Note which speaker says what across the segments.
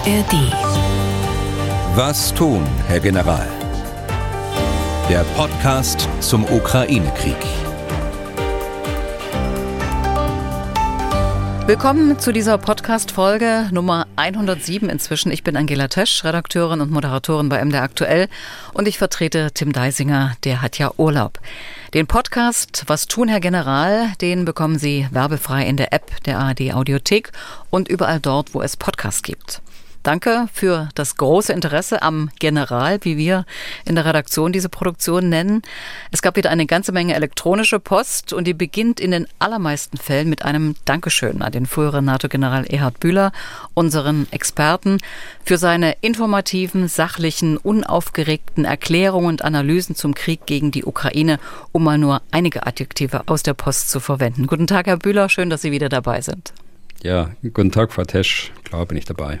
Speaker 1: ARD.
Speaker 2: Was tun, Herr General? Der Podcast zum Ukraine-Krieg.
Speaker 3: Willkommen zu dieser Podcast-Folge Nummer 107 inzwischen. Ich bin Angela Tesch, Redakteurin und Moderatorin bei MDR Aktuell und ich vertrete Tim Deisinger, der hat ja Urlaub. Den Podcast Was tun, Herr General, den bekommen Sie werbefrei in der App der ARD Audiothek und überall dort, wo es Podcasts gibt. Danke für das große Interesse am General, wie wir in der Redaktion diese Produktion nennen. Es gab wieder eine ganze Menge elektronische Post und die beginnt in den allermeisten Fällen mit einem Dankeschön an den früheren NATO-General Erhard Bühler, unseren Experten, für seine informativen, sachlichen, unaufgeregten Erklärungen und Analysen zum Krieg gegen die Ukraine, um mal nur einige Adjektive aus der Post zu verwenden. Guten Tag, Herr Bühler, schön, dass Sie wieder dabei sind.
Speaker 4: Ja, guten Tag, Frau Tesch. Klar bin ich dabei.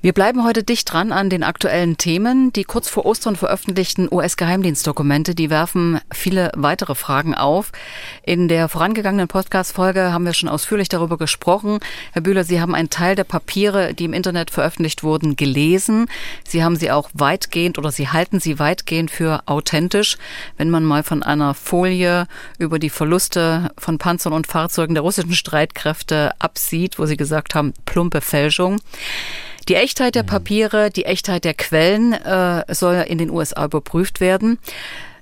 Speaker 3: Wir bleiben heute dicht dran an den aktuellen Themen. Die kurz vor Ostern veröffentlichten US-Geheimdienstdokumente, die werfen viele weitere Fragen auf. In der vorangegangenen Podcast-Folge haben wir schon ausführlich darüber gesprochen. Herr Bühler, Sie haben einen Teil der Papiere, die im Internet veröffentlicht wurden, gelesen. Sie haben sie auch weitgehend oder Sie halten sie weitgehend für authentisch. Wenn man mal von einer Folie über die Verluste von Panzern und Fahrzeugen der russischen Streitkräfte absieht, wo Sie gesagt haben, plumpe Fälschung. Die Echtheit der Papiere, die Echtheit der Quellen äh, soll in den USA überprüft werden.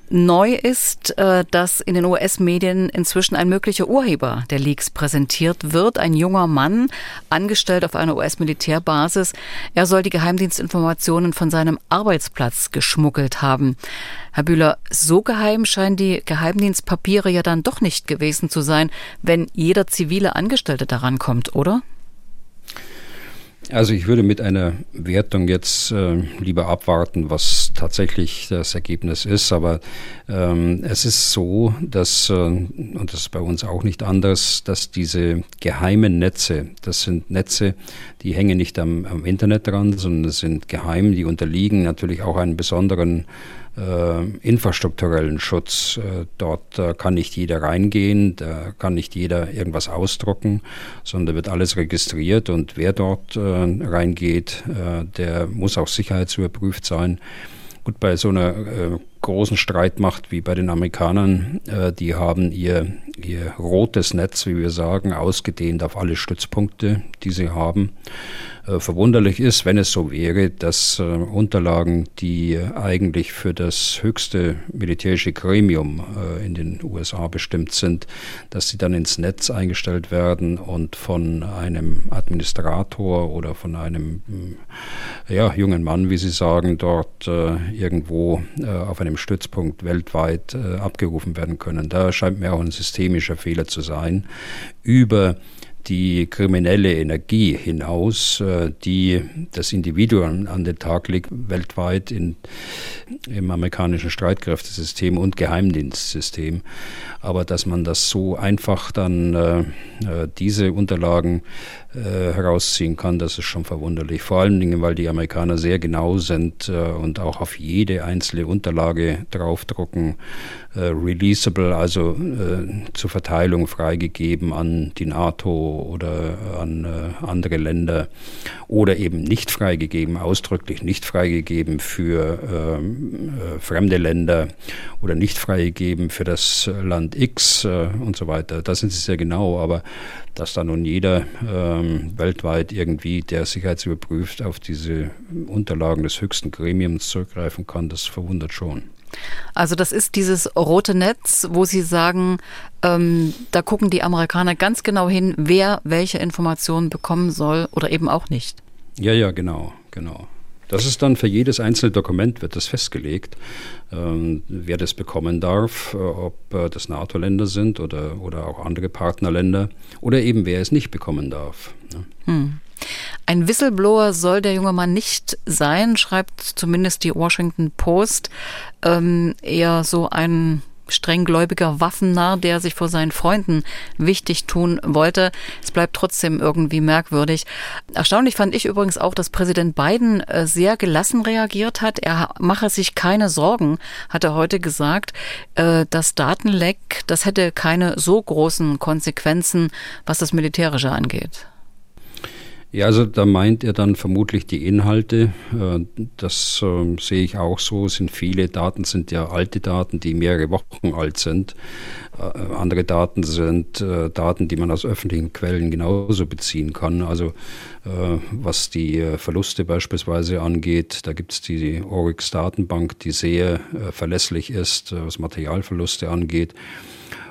Speaker 3: Neu ist, äh, dass in den US-Medien inzwischen ein möglicher Urheber der Leaks präsentiert wird. Ein junger Mann, angestellt auf einer US-Militärbasis. Er soll die Geheimdienstinformationen von seinem Arbeitsplatz geschmuggelt haben. Herr Bühler, so geheim scheinen die Geheimdienstpapiere ja dann doch nicht gewesen zu sein, wenn jeder zivile Angestellte daran kommt, oder?
Speaker 4: Also ich würde mit einer Wertung jetzt äh, lieber abwarten, was tatsächlich das Ergebnis ist. Aber ähm, es ist so, dass, äh, und das ist bei uns auch nicht anders, dass diese geheimen Netze, das sind Netze, die hängen nicht am, am Internet dran, sondern es sind geheim, die unterliegen natürlich auch einem besonderen infrastrukturellen Schutz. Äh, dort äh, kann nicht jeder reingehen, da kann nicht jeder irgendwas ausdrucken, sondern wird alles registriert und wer dort äh, reingeht, äh, der muss auch sicherheitsüberprüft sein. Gut, bei so einer äh, großen Streitmacht wie bei den Amerikanern, äh, die haben ihr, ihr rotes Netz, wie wir sagen, ausgedehnt auf alle Stützpunkte, die sie haben. Äh, verwunderlich ist, wenn es so wäre, dass äh, Unterlagen, die eigentlich für das höchste militärische Gremium äh, in den USA bestimmt sind, dass sie dann ins Netz eingestellt werden und von einem Administrator oder von einem ja, jungen Mann, wie Sie sagen, dort irgendwo auf einem Stützpunkt weltweit abgerufen werden können. Da scheint mir auch ein systemischer Fehler zu sein. Über die kriminelle Energie hinaus, äh, die das Individuum an den Tag legt, weltweit in, im amerikanischen Streitkräftesystem und Geheimdienstsystem. Aber dass man das so einfach dann äh, äh diese Unterlagen äh, herausziehen kann, das ist schon verwunderlich. Vor allen Dingen, weil die Amerikaner sehr genau sind äh, und auch auf jede einzelne Unterlage draufdrucken, äh, releasable, also äh, zur Verteilung freigegeben an die NATO oder an äh, andere Länder oder eben nicht freigegeben, ausdrücklich nicht freigegeben für ähm, äh, fremde Länder oder nicht freigegeben für das Land X und so weiter. Da sind sie sehr genau, aber dass da nun jeder ähm, weltweit irgendwie, der sicherheitsüberprüft, auf diese Unterlagen des höchsten Gremiums zurückgreifen kann, das verwundert schon.
Speaker 3: Also das ist dieses rote Netz, wo Sie sagen, ähm, da gucken die Amerikaner ganz genau hin, wer welche Informationen bekommen soll oder eben auch nicht.
Speaker 4: Ja, ja, genau, genau. Das ist dann für jedes einzelne Dokument wird das festgelegt, ähm, wer das bekommen darf, äh, ob äh, das NATO-Länder sind oder, oder auch andere Partnerländer oder eben wer es nicht bekommen darf.
Speaker 3: Ne? Hm. Ein Whistleblower soll der junge Mann nicht sein, schreibt zumindest die Washington Post. Ähm, eher so ein strenggläubiger Waffennarr, der sich vor seinen Freunden wichtig tun wollte. Es bleibt trotzdem irgendwie merkwürdig. Erstaunlich fand ich übrigens auch, dass Präsident Biden äh, sehr gelassen reagiert hat. Er mache sich keine Sorgen, hat er heute gesagt. Äh, das Datenleck, das hätte keine so großen Konsequenzen, was das Militärische angeht.
Speaker 4: Ja, also da meint er dann vermutlich die Inhalte. Äh, das äh, sehe ich auch so. Es sind viele Daten, sind ja alte Daten, die mehrere Wochen alt sind. Äh, andere Daten sind äh, Daten, die man aus öffentlichen Quellen genauso beziehen kann. Also was die Verluste beispielsweise angeht, da gibt es die Oryx Datenbank, die sehr verlässlich ist, was Materialverluste angeht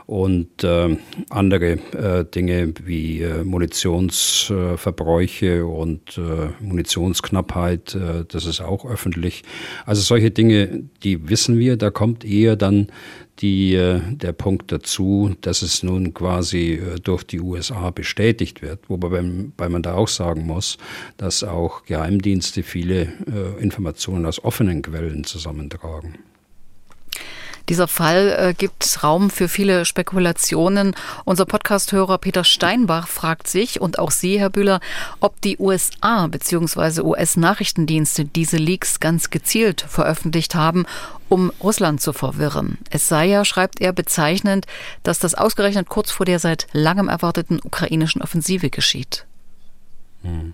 Speaker 4: und äh, andere äh, Dinge wie äh, Munitionsverbräuche und äh, Munitionsknappheit, äh, das ist auch öffentlich. Also solche Dinge, die wissen wir, da kommt eher dann die, äh, der Punkt dazu, dass es nun quasi durch die USA bestätigt wird, wobei weil man da auch sagen muss, dass auch Geheimdienste viele Informationen aus offenen Quellen zusammentragen.
Speaker 3: Dieser Fall äh, gibt Raum für viele Spekulationen. Unser Podcasthörer Peter Steinbach fragt sich und auch Sie, Herr Bühler, ob die USA bzw. US-Nachrichtendienste diese Leaks ganz gezielt veröffentlicht haben, um Russland zu verwirren. Es sei ja, schreibt er, bezeichnend, dass das ausgerechnet kurz vor der seit langem erwarteten ukrainischen Offensive geschieht.
Speaker 4: Hm.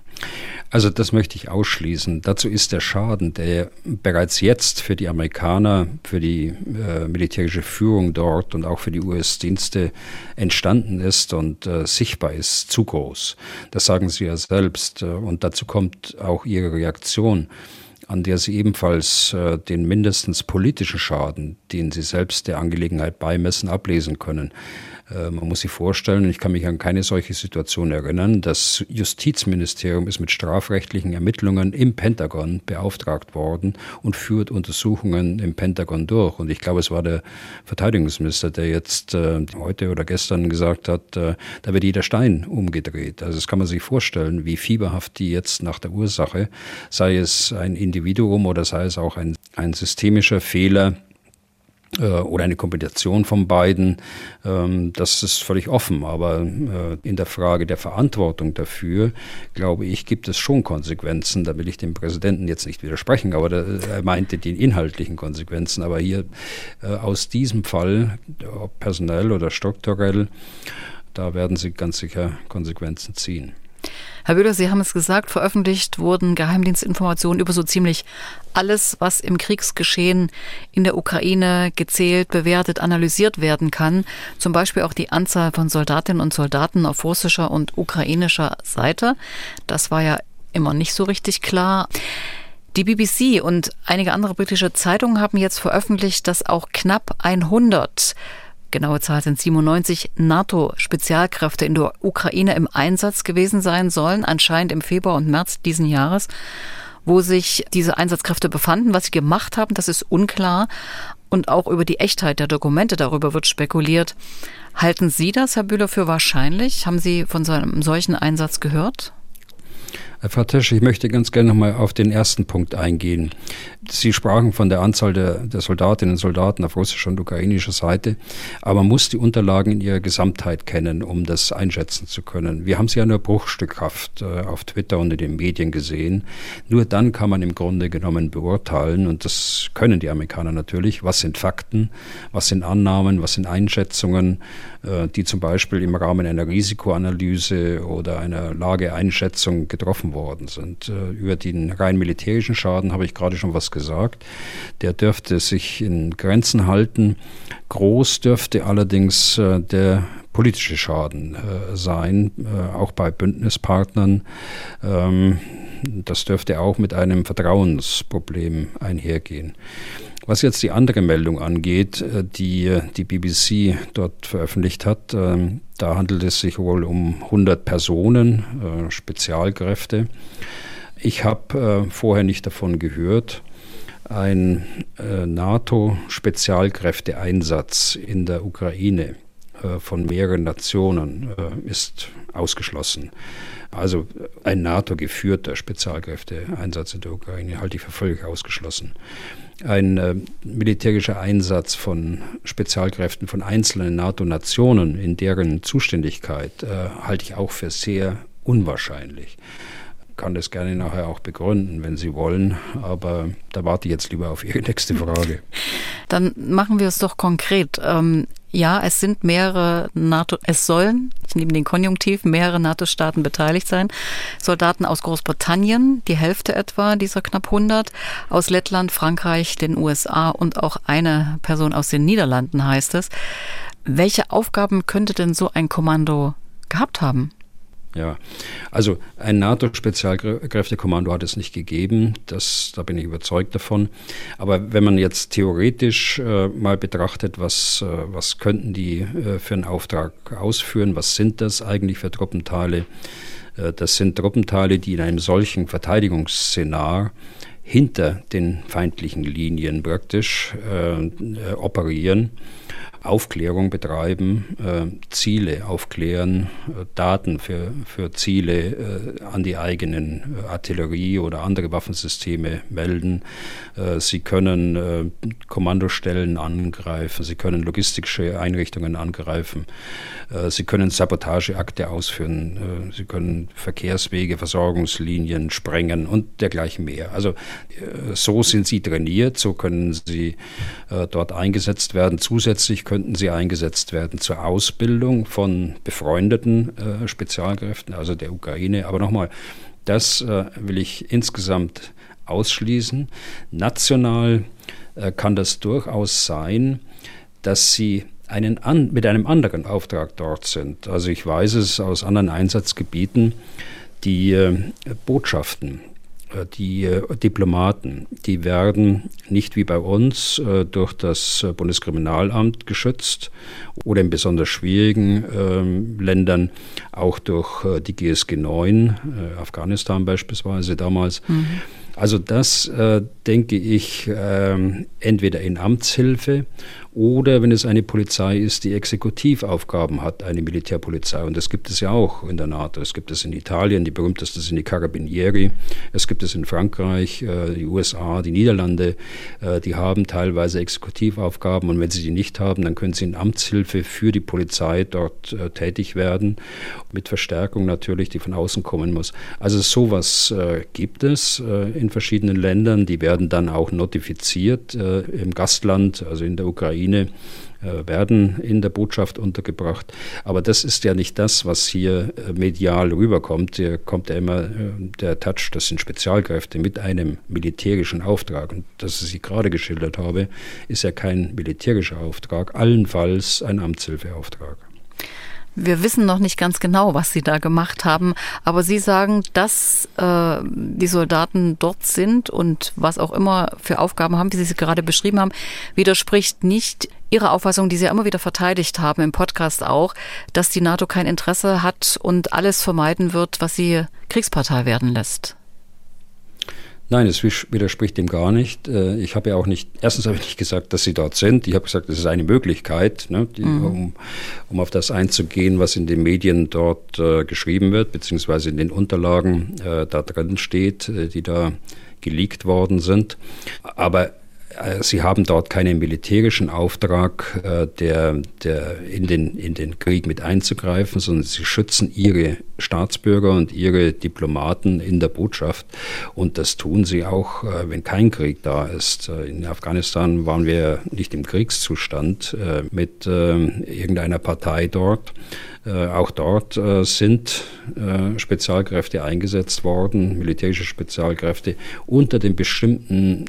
Speaker 4: Also das möchte ich ausschließen. Dazu ist der Schaden, der bereits jetzt für die Amerikaner, für die äh, militärische Führung dort und auch für die US-Dienste entstanden ist und äh, sichtbar ist, zu groß. Das sagen sie ja selbst. Und dazu kommt auch ihre Reaktion an der sie ebenfalls äh, den mindestens politischen Schaden, den sie selbst der Angelegenheit beimessen, ablesen können. Äh, man muss sich vorstellen, ich kann mich an keine solche Situation erinnern, das Justizministerium ist mit strafrechtlichen Ermittlungen im Pentagon beauftragt worden und führt Untersuchungen im Pentagon durch. Und ich glaube, es war der Verteidigungsminister, der jetzt äh, heute oder gestern gesagt hat, äh, da wird jeder Stein umgedreht. Also das kann man sich vorstellen, wie fieberhaft die jetzt nach der Ursache, sei es ein Individuum oder sei es auch ein, ein systemischer Fehler, oder eine Kombination von beiden, ähm, das ist völlig offen. Aber äh, in der Frage der Verantwortung dafür, glaube ich, gibt es schon Konsequenzen. Da will ich dem Präsidenten jetzt nicht widersprechen, aber er meinte die inhaltlichen Konsequenzen. Aber hier äh, aus diesem Fall, ob personell oder strukturell, da werden sie ganz sicher Konsequenzen ziehen.
Speaker 3: Herr Böhler, Sie haben es gesagt, veröffentlicht wurden Geheimdienstinformationen über so ziemlich alles, was im Kriegsgeschehen in der Ukraine gezählt, bewertet, analysiert werden kann. Zum Beispiel auch die Anzahl von Soldatinnen und Soldaten auf russischer und ukrainischer Seite. Das war ja immer nicht so richtig klar. Die BBC und einige andere britische Zeitungen haben jetzt veröffentlicht, dass auch knapp 100 genaue Zahl sind 97 NATO-Spezialkräfte in der Ukraine im Einsatz gewesen sein sollen, anscheinend im Februar und März diesen Jahres. Wo sich diese Einsatzkräfte befanden, was sie gemacht haben, das ist unklar. Und auch über die Echtheit der Dokumente darüber wird spekuliert. Halten Sie das, Herr Bühler, für wahrscheinlich? Haben Sie von so einem solchen Einsatz gehört?
Speaker 4: Herr Fatisch, ich möchte ganz gerne nochmal auf den ersten Punkt eingehen. Sie sprachen von der Anzahl der, der Soldatinnen und Soldaten auf russischer und ukrainischer Seite, aber man muss die Unterlagen in ihrer Gesamtheit kennen, um das einschätzen zu können. Wir haben sie ja nur bruchstückhaft äh, auf Twitter und in den Medien gesehen. Nur dann kann man im Grunde genommen beurteilen, und das können die Amerikaner natürlich, was sind Fakten, was sind Annahmen, was sind Einschätzungen, äh, die zum Beispiel im Rahmen einer Risikoanalyse oder einer Lageeinschätzung getroffen worden sind. Äh, über den rein militärischen Schaden habe ich gerade schon was gesagt. Der dürfte sich in Grenzen halten. Groß dürfte allerdings äh, der politische Schaden äh, sein, auch bei Bündnispartnern. Ähm, das dürfte auch mit einem Vertrauensproblem einhergehen. Was jetzt die andere Meldung angeht, äh, die äh, die BBC dort veröffentlicht hat, ähm, da handelt es sich wohl um 100 Personen, äh, Spezialkräfte. Ich habe vorher nicht davon gehört. Ein NATO-Spezialkräfteeinsatz in der Ukraine von mehreren Nationen ist ausgeschlossen. Also ein NATO-geführter Spezialkräfteeinsatz in der Ukraine halte ich für völlig ausgeschlossen ein äh, militärischer Einsatz von Spezialkräften von einzelnen NATO-Nationen in deren Zuständigkeit äh, halte ich auch für sehr unwahrscheinlich. Kann das gerne nachher auch begründen, wenn Sie wollen, aber da warte ich jetzt lieber auf Ihre nächste Frage.
Speaker 3: Dann machen wir es doch konkret. Ähm ja, es sind mehrere NATO, es sollen, ich nehme den Konjunktiv, mehrere NATO-Staaten beteiligt sein. Soldaten aus Großbritannien, die Hälfte etwa dieser knapp 100, aus Lettland, Frankreich, den USA und auch eine Person aus den Niederlanden heißt es. Welche Aufgaben könnte denn so ein Kommando gehabt haben?
Speaker 4: Ja, also ein NATO-Spezialkräftekommando hat es nicht gegeben, das, da bin ich überzeugt davon. Aber wenn man jetzt theoretisch äh, mal betrachtet, was, äh, was könnten die äh, für einen Auftrag ausführen, was sind das eigentlich für Truppenteile? Äh, das sind Truppenteile, die in einem solchen Verteidigungsszenar hinter den feindlichen Linien praktisch äh, äh, operieren Aufklärung betreiben, äh, Ziele aufklären, äh, Daten für, für Ziele äh, an die eigenen äh, Artillerie oder andere Waffensysteme melden. Äh, sie können äh, Kommandostellen angreifen, sie können logistische Einrichtungen angreifen, sie können Sabotageakte ausführen, sie können Verkehrswege, Versorgungslinien sprengen und dergleichen mehr. Also so sind sie trainiert, so können sie dort eingesetzt werden. Zusätzlich könnten sie eingesetzt werden zur Ausbildung von befreundeten äh, Spezialkräften, also der Ukraine. Aber nochmal, das äh, will ich insgesamt ausschließen. National äh, kann das durchaus sein, dass sie einen an, mit einem anderen Auftrag dort sind. Also ich weiß es aus anderen Einsatzgebieten, die äh, Botschaften die äh, Diplomaten, die werden nicht wie bei uns äh, durch das Bundeskriminalamt geschützt oder in besonders schwierigen ähm, Ländern auch durch die GSG 9, Afghanistan beispielsweise damals. Mhm. Also das äh, denke ich äh, entweder in Amtshilfe oder wenn es eine Polizei ist, die Exekutivaufgaben hat, eine Militärpolizei. Und das gibt es ja auch in der NATO. Es gibt es in Italien, die berühmteste sind die Carabinieri. Es gibt es in Frankreich, äh, die USA, die Niederlande. Äh, die haben teilweise Exekutivaufgaben. Und wenn sie die nicht haben, dann können sie in Amtshilfe für die Polizei dort äh, tätig werden. Mit Verstärkung natürlich, die von außen kommen muss. Also sowas gibt es in verschiedenen Ländern. Die werden dann auch notifiziert im Gastland, also in der Ukraine Ukraine äh, werden in der Botschaft untergebracht. Aber das ist ja nicht das, was hier äh, medial rüberkommt. Hier kommt ja immer äh, der Touch, das sind Spezialkräfte mit einem militärischen Auftrag. Und das, was ich gerade geschildert habe, ist ja kein militärischer Auftrag, allenfalls ein Amtshilfeauftrag.
Speaker 3: Wir wissen noch nicht ganz genau, was Sie da gemacht haben, aber Sie sagen, dass äh, die Soldaten dort sind und was auch immer für Aufgaben haben, wie Sie sie gerade beschrieben haben, widerspricht nicht Ihrer Auffassung, die Sie ja immer wieder verteidigt haben, im Podcast auch, dass die NATO kein Interesse hat und alles vermeiden wird, was sie Kriegspartei werden lässt.
Speaker 4: Nein, es widerspricht dem gar nicht. Äh, ich habe ja auch nicht, erstens habe ich nicht gesagt, dass sie dort sind. Ich habe gesagt, es ist eine Möglichkeit, ne, die, mhm. um, um auf das einzugehen, was in den Medien dort äh, geschrieben wird, beziehungsweise in den Unterlagen äh, da drin steht, äh, die da geleakt worden sind. Aber sie haben dort keinen militärischen Auftrag, äh, der, der in, den, in den Krieg mit einzugreifen, sondern sie schützen ihre Staatsbürger und ihre Diplomaten in der Botschaft. Und das tun sie auch, äh, wenn kein Krieg da ist. In Afghanistan waren wir nicht im Kriegszustand mit irgendeiner Partei dort. Äh, auch dort äh, sind äh, Spezialkräfte eingesetzt worden, militärische Spezialkräfte, unter den bestimmten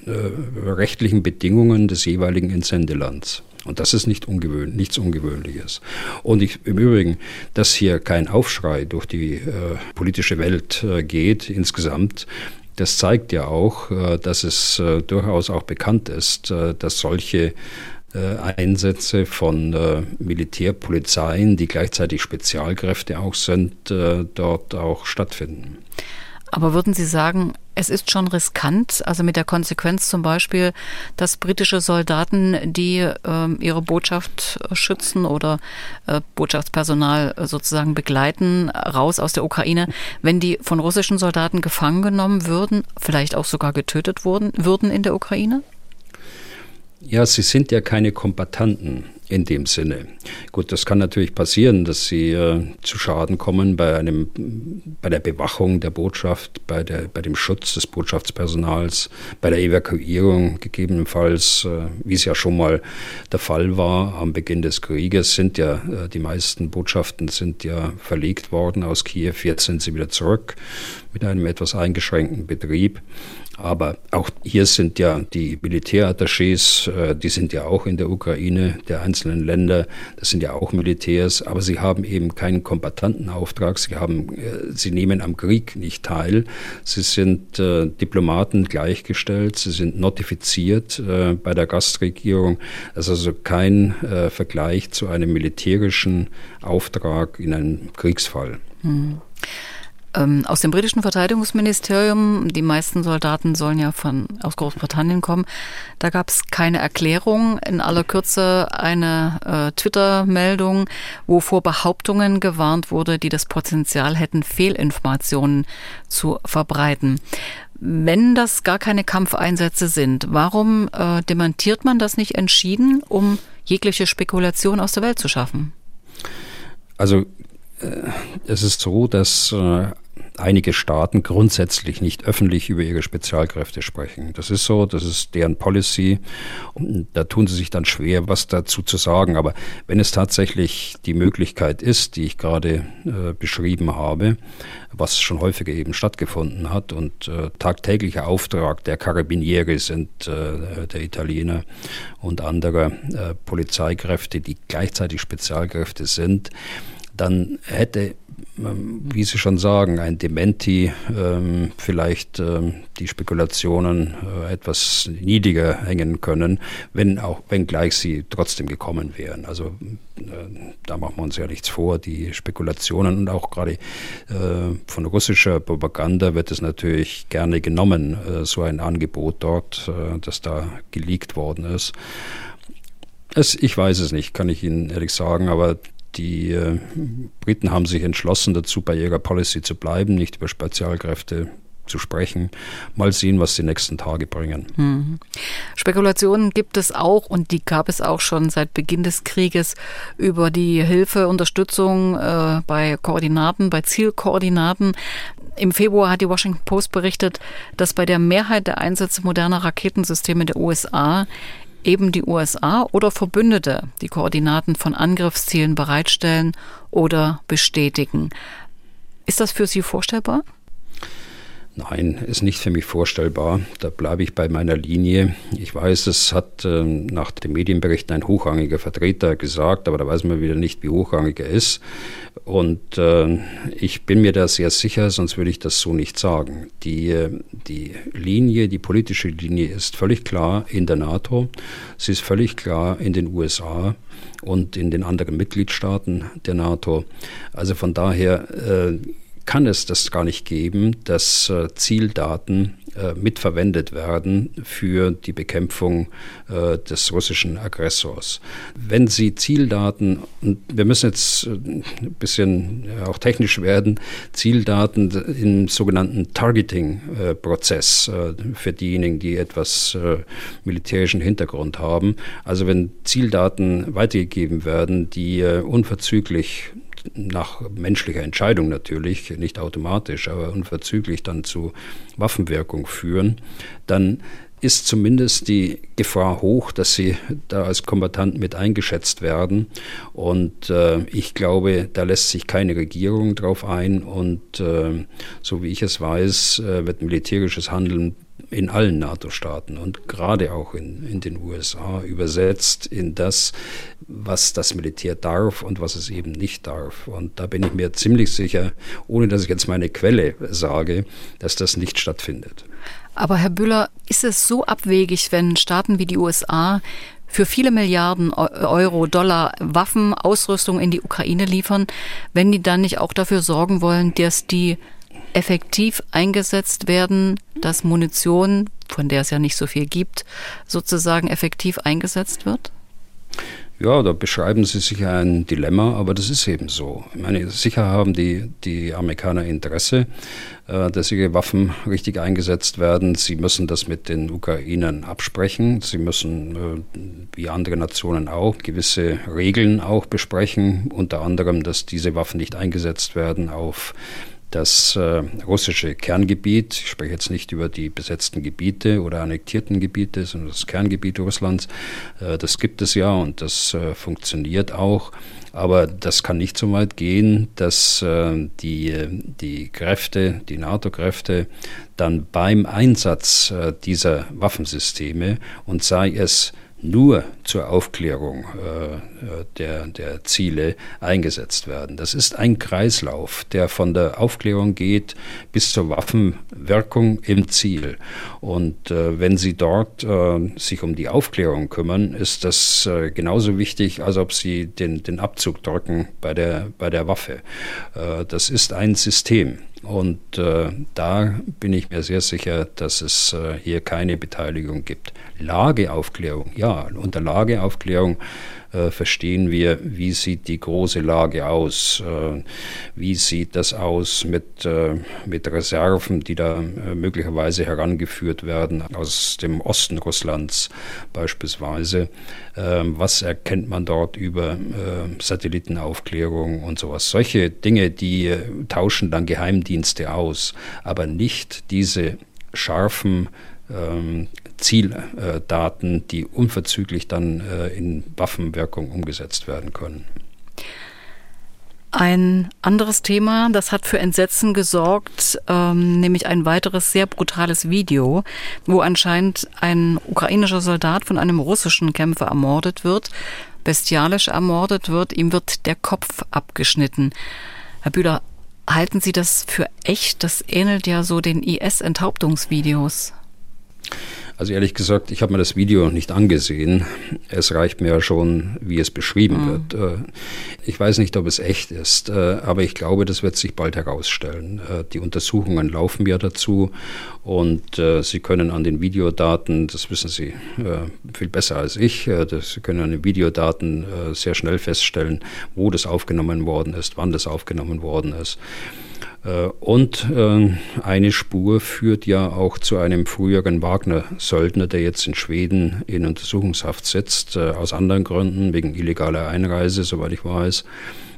Speaker 4: rechtlichen Bedingungen des jeweiligen Entsendelands. Und das ist nicht ungewöhnlich, nichts Ungewöhnliches. Und ich, im Übrigen, dass hier kein Aufschrei durch die äh, politische Welt äh, geht insgesamt, das zeigt ja auch, äh, dass es durchaus auch bekannt ist, dass solche äh, Einsätze von äh, Militärpolizeien, die gleichzeitig Spezialkräfte auch sind, äh, dort auch stattfinden.
Speaker 3: Aber würden Sie sagen, es ist schon riskant, also mit der Konsequenz zum Beispiel, dass britische Soldaten, die äh, ihre Botschaft schützen oder äh, Botschaftspersonal sozusagen begleiten, raus aus der Ukraine, wenn die von russischen Soldaten gefangen genommen würden, vielleicht auch sogar getötet wurden, würden in der Ukraine?
Speaker 4: Ja, sie sind ja keine Kombatanten in dem Sinne. Gut, das kann natürlich passieren, dass sie äh, zu Schaden kommen bei einem, bei der Bewachung der Botschaft, bei der, bei dem Schutz des Botschaftspersonals, bei der Evakuierung gegebenenfalls, äh, wie es ja schon mal der Fall war am Beginn des Krieges, sind ja äh, die meisten Botschaften sind ja verlegt worden aus Kiew. Jetzt sind sie wieder zurück mit einem etwas eingeschränkten Betrieb. Aber auch hier sind ja die Militärattachés, äh, die sind ja auch in der Ukraine der einzelnen Länder, das sind ja auch Militärs, aber sie haben eben keinen Kombatantenauftrag, sie, haben, äh, sie nehmen am Krieg nicht teil, sie sind äh, Diplomaten gleichgestellt, sie sind notifiziert bei der Gastregierung, das ist also kein Vergleich zu einem militärischen Auftrag in einem Kriegsfall. Hm.
Speaker 3: Ähm, aus dem britischen Verteidigungsministerium, die meisten Soldaten sollen ja von, aus Großbritannien kommen, da gab es keine Erklärung. In aller Kürze eine äh, Twitter-Meldung, wo vor Behauptungen gewarnt wurde, die das Potenzial hätten, Fehlinformationen zu verbreiten. Wenn das gar keine Kampfeinsätze sind, warum äh, demontiert man das nicht entschieden, um jegliche Spekulation aus der Welt zu schaffen?
Speaker 4: Also äh, es ist so, dass äh, einige Staaten grundsätzlich nicht öffentlich über ihre Spezialkräfte sprechen. Das ist so, das ist deren Policy. Und da tun sie sich dann schwer, was dazu zu sagen. Aber wenn es tatsächlich die Möglichkeit ist, die ich gerade äh, beschrieben habe, was schon häufiger eben stattgefunden hat und äh, tagtäglicher Auftrag der Carabinieri sind äh, der Italiener und anderer äh, Polizeikräfte, die gleichzeitig Spezialkräfte sind, dann hätte wie Sie schon sagen, ein Dementi ähm, vielleicht ähm, die Spekulationen äh, etwas niedriger hängen können, wenn auch, wenngleich sie trotzdem gekommen wären. Also äh, da machen wir uns ja nichts vor. Die Spekulationen und auch gerade äh, von russischer Propaganda wird es natürlich gerne genommen, äh, so ein Angebot dort, äh, das da geleakt worden ist. Es, ich weiß es nicht, kann ich Ihnen ehrlich sagen, aber die äh, Briten haben sich entschlossen dazu, bei ihrer Policy zu bleiben, nicht über Spezialkräfte zu sprechen. Mal sehen, was die nächsten Tage bringen. Mhm.
Speaker 3: Spekulationen gibt es auch und die gab es auch schon seit Beginn des Krieges über die Hilfe, Unterstützung äh, bei Koordinaten, bei Zielkoordinaten. Im Februar hat die Washington Post berichtet, dass bei der Mehrheit der Einsätze moderner Raketensysteme der USA eben die USA oder Verbündete die Koordinaten von Angriffszielen bereitstellen oder bestätigen. Ist das für Sie vorstellbar?
Speaker 4: Nein, ist nicht für mich vorstellbar. Da bleibe ich bei meiner Linie. Ich weiß, es hat äh, nach den Medienberichten ein hochrangiger Vertreter gesagt, aber da weiß man wieder nicht, wie hochrangig er ist. Und äh, ich bin mir da sehr sicher, sonst würde ich das so nicht sagen. Die, äh, die Linie, die politische Linie ist völlig klar in der NATO. Sie ist völlig klar in den USA und in den anderen Mitgliedstaaten der NATO. Also von daher äh, kann es das gar nicht geben, dass äh, Zieldaten äh, mitverwendet werden für die Bekämpfung äh, des russischen Aggressors. Wenn Sie Zieldaten, und wir müssen jetzt ein bisschen auch technisch werden, Zieldaten im sogenannten Targeting-Prozess für diejenigen, die etwas militärischen Hintergrund haben. Also wenn Zieldaten weitergegeben werden, die unverzüglich nach menschlicher Entscheidung natürlich, nicht automatisch, aber unverzüglich dann zu Waffenwirkung führen, dann ist zumindest die Gefahr hoch, dass sie da als Kombatant mit eingeschätzt werden. Und äh, ich glaube, da lässt sich keine Regierung drauf ein. Und äh, so wie ich es weiß, äh, wird militärisches Handeln in allen NATO-Staaten und gerade auch in, in den USA übersetzt in das, was das Militär darf und was es eben nicht darf. Und da bin ich mir ziemlich sicher, ohne dass ich jetzt meine Quelle sage, dass das nicht stattfindet.
Speaker 3: Aber Herr Bühler, ist es so abwegig, wenn Staaten wie die USA für viele Milliarden Euro, Dollar Waffen, Ausrüstung in die Ukraine liefern, wenn die dann nicht auch dafür sorgen wollen, dass die effektiv eingesetzt werden, dass Munition, von der es ja nicht so viel gibt, sozusagen effektiv eingesetzt wird?
Speaker 4: Ja, da beschreiben Sie sicher ein Dilemma, aber das ist eben so. Ich meine, sicher haben die, die Amerikaner Interesse, äh, dass ihre Waffen richtig eingesetzt werden. Sie müssen das mit den Ukrainern absprechen. Sie müssen, äh, wie andere Nationen auch, gewisse Regeln auch besprechen, unter anderem, dass diese Waffen nicht eingesetzt werden auf das äh, russische Kerngebiet, ich spreche jetzt nicht über die besetzten Gebiete oder annektierten Gebiete, sondern das Kerngebiet Russlands, äh, das gibt es ja und das äh, funktioniert auch. Aber das kann nicht so weit gehen, dass die, die Kräfte, die NATO-Kräfte, dann beim Einsatz dieser Waffensysteme und sei es nur zur Aufklärung äh, der, der Ziele eingesetzt werden. Das ist ein Kreislauf, der von der Aufklärung geht bis zur Waffenwirkung im Ziel. Und äh, wenn Sie dort äh, sich um die Aufklärung kümmern, ist das äh, genauso wichtig, als ob Sie den, den Abzug drücken bei der, bei der Waffe. Äh, das ist ein System. Und äh, da bin ich mir sehr sicher, dass es äh, hier keine Beteiligung gibt. Lageaufklärung, ja, unter Lageaufklärung äh, verstehen wir, wie sieht die große Lage aus, äh, wie sieht das aus mit, äh, mit Reserven, die da äh, möglicherweise herangeführt werden aus dem Osten Russlands beispielsweise. Ähm, was erkennt man dort über äh, Satellitenaufklärung und sowas. Solche Dinge, die äh, tauschen dann Geheimdienste aus, aber nicht diese scharfen ähm, Zieldaten, die unverzüglich dann äh, in Waffenwirkung umgesetzt werden können.
Speaker 3: Ein anderes Thema, das hat für Entsetzen gesorgt, ähm, nämlich ein weiteres sehr brutales Video, wo anscheinend ein ukrainischer Soldat von einem russischen Kämpfer ermordet wird, bestialisch ermordet wird, ihm wird der Kopf abgeschnitten. Herr Bühler, halten Sie das für echt? Das ähnelt ja so den IS-Enthauptungsvideos.
Speaker 4: Also ehrlich gesagt, ich habe mir das Video nicht angesehen. Es reicht mir ja schon, wie es beschrieben mhm. wird. Äh, ich weiß nicht, ob es echt ist, äh, aber ich glaube, das wird sich bald herausstellen. Äh, die Untersuchungen laufen ja dazu und Sie können an den Videodaten, das wissen Sie viel besser als ich, Sie können an den Videodaten sehr schnell feststellen, wo das aufgenommen worden ist, wann das aufgenommen worden ist. Äh, und äh, eine Spur führt ja auch zu einem früheren Wagner-Söldner, der jetzt in Schweden in Untersuchungshaft sitzt, äh, aus anderen Gründen, wegen illegaler Einreise, soweit ich weiß.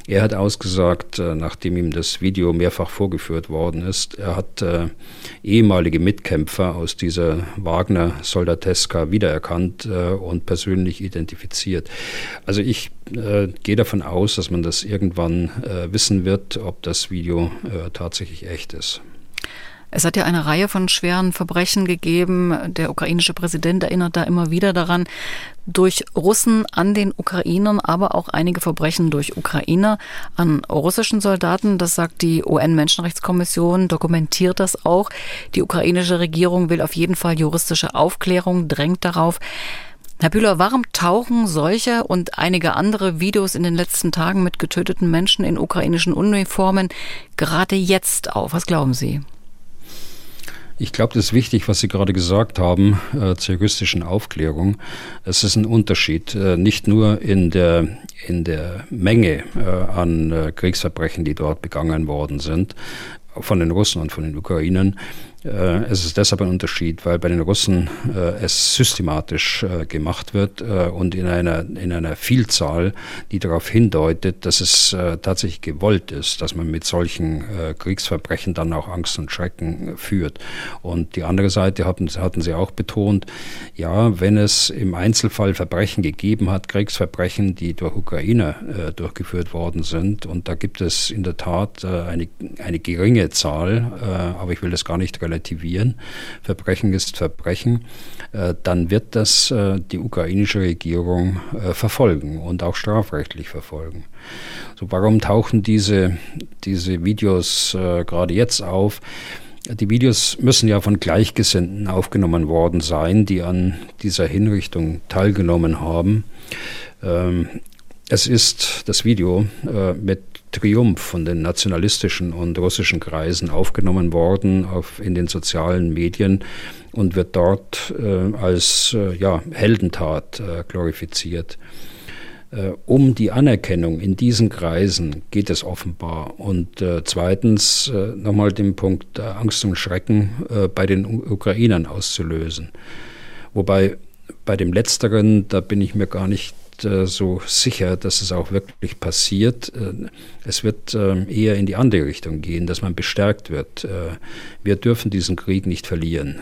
Speaker 4: Er hat ausgesagt, äh, nachdem ihm das Video mehrfach vorgeführt worden ist, er hat äh, ehemalige Mitkämpfer aus dieser Wagner-Soldateska wiedererkannt äh, und persönlich identifiziert. Also ich äh, gehe davon aus, dass man das irgendwann äh, wissen wird, ob das Video äh, tatsächlich echt ist.
Speaker 3: Es hat ja eine Reihe von schweren Verbrechen gegeben. Der ukrainische Präsident erinnert da immer wieder daran, durch Russen an den Ukrainern, aber auch einige Verbrechen durch Ukrainer an russischen Soldaten. Das sagt die UN-Menschenrechtskommission, dokumentiert das auch. Die ukrainische Regierung will auf jeden Fall juristische Aufklärung, drängt darauf. Herr Bühler, warum tauchen solche und einige andere Videos in den letzten Tagen mit getöteten Menschen in ukrainischen Uniformen gerade jetzt auf? Was glauben Sie?
Speaker 4: Ich glaube, das ist wichtig, was Sie gerade gesagt haben äh, zur juristischen Aufklärung. Es ist ein Unterschied, äh, nicht nur in der, in der Menge äh, an äh, Kriegsverbrechen, die dort begangen worden sind, von den Russen und von den Ukrainern, es ist deshalb ein Unterschied, weil bei den Russen äh, es systematisch äh, gemacht wird äh, und in einer, in einer Vielzahl, die darauf hindeutet, dass es äh, tatsächlich gewollt ist, dass man mit solchen äh, Kriegsverbrechen dann auch Angst und Schrecken führt. Und die andere Seite hatten, hatten sie auch betont, ja, wenn es im Einzelfall Verbrechen gegeben hat, Kriegsverbrechen, die durch Ukrainer durchgeführt worden sind, und da gibt es in der Tat eine, eine geringe Zahl, aber ich will das gar nicht relativieren, relativieren, Verbrechen ist Verbrechen, äh, dann wird das äh, die ukrainische Regierung äh, verfolgen und auch strafrechtlich verfolgen. So, warum tauchen diese, diese Videos gerade jetzt auf? Die Videos müssen ja von Gleichgesinnten aufgenommen worden sein, die an dieser Hinrichtung teilgenommen haben. Ähm, es ist das Video mit Triumph von den nationalistischen und russischen Kreisen aufgenommen worden auf, in den sozialen Medien und wird dort äh, als äh, ja, Heldentat äh, glorifiziert. Äh, um die Anerkennung in diesen Kreisen geht es offenbar. Und äh, zweitens äh, nochmal den Punkt Angst und Schrecken bei den Ukrainern auszulösen. Wobei bei dem Letzteren, da bin ich mir gar nicht äh, so sicher, dass es auch wirklich passiert. Äh, es wird äh, eher in die andere Richtung gehen, dass man bestärkt wird. Äh, wir dürfen diesen Krieg nicht verlieren.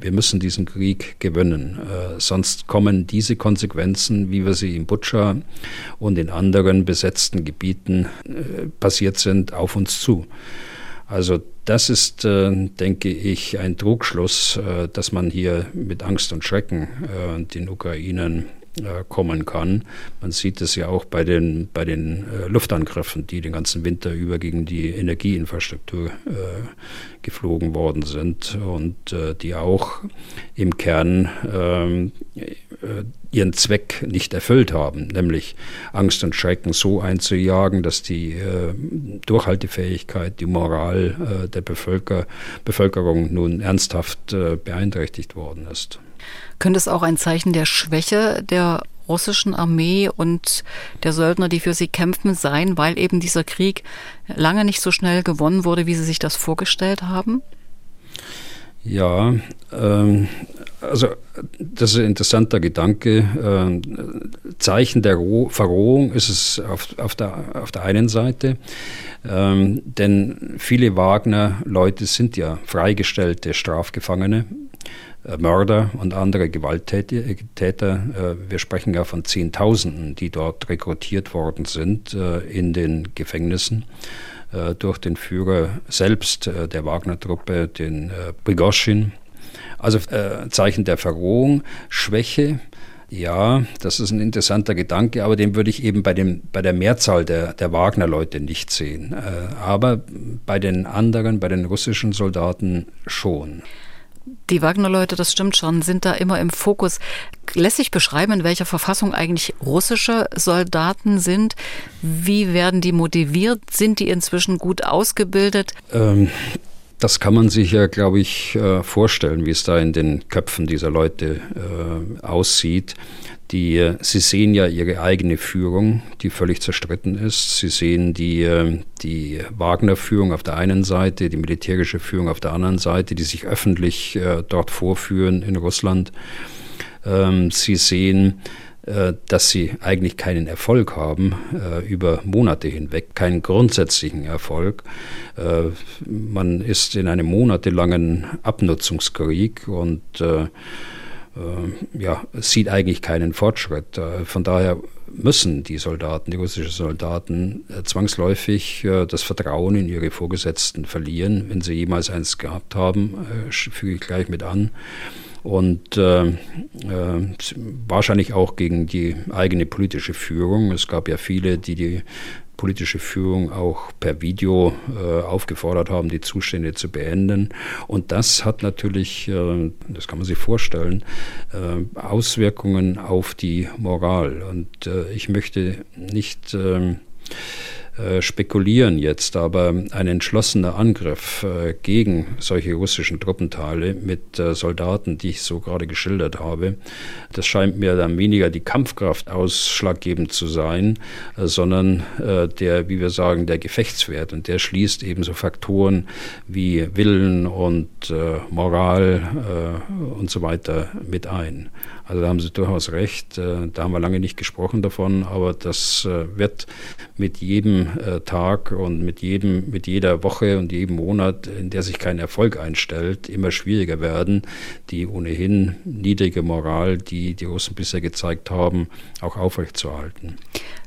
Speaker 4: Wir müssen diesen Krieg gewinnen. Sonst kommen diese Konsequenzen, wie wir sie in Butscha und in anderen besetzten Gebieten passiert sind, auf uns zu. Also das ist, denke ich, ein Trugschluss, dass man hier mit Angst und Schrecken den Ukrainern äh, kommen kann. Man sieht es ja auch bei den, bei den äh, Luftangriffen, die den ganzen Winter über gegen die Energieinfrastruktur äh, geflogen worden sind und äh, die auch im Kern ähm, äh, ihren Zweck nicht erfüllt haben, nämlich Angst und Schrecken so einzujagen, dass die äh, Durchhaltefähigkeit, die Moral der Bevölker Bevölkerung nun ernsthaft beeinträchtigt worden ist.
Speaker 3: Könnte es auch ein Zeichen der Schwäche der russischen Armee und der Söldner, die für sie kämpfen, sein, weil eben dieser Krieg lange nicht so schnell gewonnen wurde, wie sie sich das vorgestellt haben?
Speaker 4: Ja, ähm, also das ist ein interessanter Gedanke. Ähm, Zeichen der Verrohung ist es auf, auf, der, auf der einen Seite, ähm, denn viele Wagner-Leute sind ja freigestellte Strafgefangene äh, Mörder und andere Gewalttäter. Äh, wir sprechen ja von Zehntausenden, die dort rekrutiert worden sind äh, in den Gefängnissen durch den Führer selbst der Wagner-Truppe, den Prigoschin. Also Zeichen der Verrohung, Schwäche. Ja, das ist ein interessanter Gedanke, aber den würde ich eben bei, dem, bei der Mehrzahl der, der Wagner-Leute nicht sehen. aber bei den anderen, bei den russischen Soldaten schon.
Speaker 3: Die Wagner-Leute, das stimmt schon, sind da immer im Fokus. Lässt sich beschreiben, in welcher Verfassung eigentlich russische Soldaten sind? Wie werden die motiviert? Sind die inzwischen gut ausgebildet?
Speaker 4: Ähm, das kann man sich ja, glaube ich, äh, vorstellen, wie es da in den Köpfen dieser Leute äh, aussieht. Die, äh, sie sehen ja ihre eigene Führung, die völlig zerstritten ist. Sie sehen die, äh, die Wagner-Führung auf der einen Seite, die militärische Führung auf der anderen Seite, die sich öffentlich äh, dort vorführen in Russland. Ähm, sie sehen, dass sie eigentlich keinen Erfolg haben über Monate hinweg, keinen grundsätzlichen Erfolg. man ist in einem monatelangen Abnutzungskrieg und äh, ja, sieht eigentlich keinen Fortschritt. Äh, von daher müssen die Soldaten, die russischen Soldaten, äh, zwangsläufig das Vertrauen in ihre Vorgesetzten verlieren, wenn sie jemals eins gehabt haben, füge ich gleich mit an und äh, äh, wahrscheinlich auch gegen die eigene politische Führung. Es gab ja viele, die die politische Führung auch per Video äh, aufgefordert haben, die Zustände zu beenden. Und das hat natürlich, äh, das kann man sich vorstellen, äh, Auswirkungen auf die Moral. Und äh, ich möchte nicht ähm, äh, spekulieren jetzt, aber ein entschlossener Angriff äh, gegen solche russischen Truppenteile mit äh, Soldaten, die ich so gerade geschildert habe, das scheint mir dann weniger die Kampfkraft ausschlaggebend zu sein, äh, sondern äh, der, wie wir sagen, der Gefechtswert. Und der schließt eben so Faktoren wie Willen und Moral und so weiter mit ein. Also da haben Sie durchaus recht. Äh, da haben wir lange nicht gesprochen davon, aber das äh, wird mit jedem äh, Tag und mit jedem, mit jeder Woche und jedem Monat, in der sich kein Erfolg einstellt, immer schwieriger werden, die ohnehin niedrige Moral, die die Russen bisher gezeigt haben, auch aufrechtzuerhalten.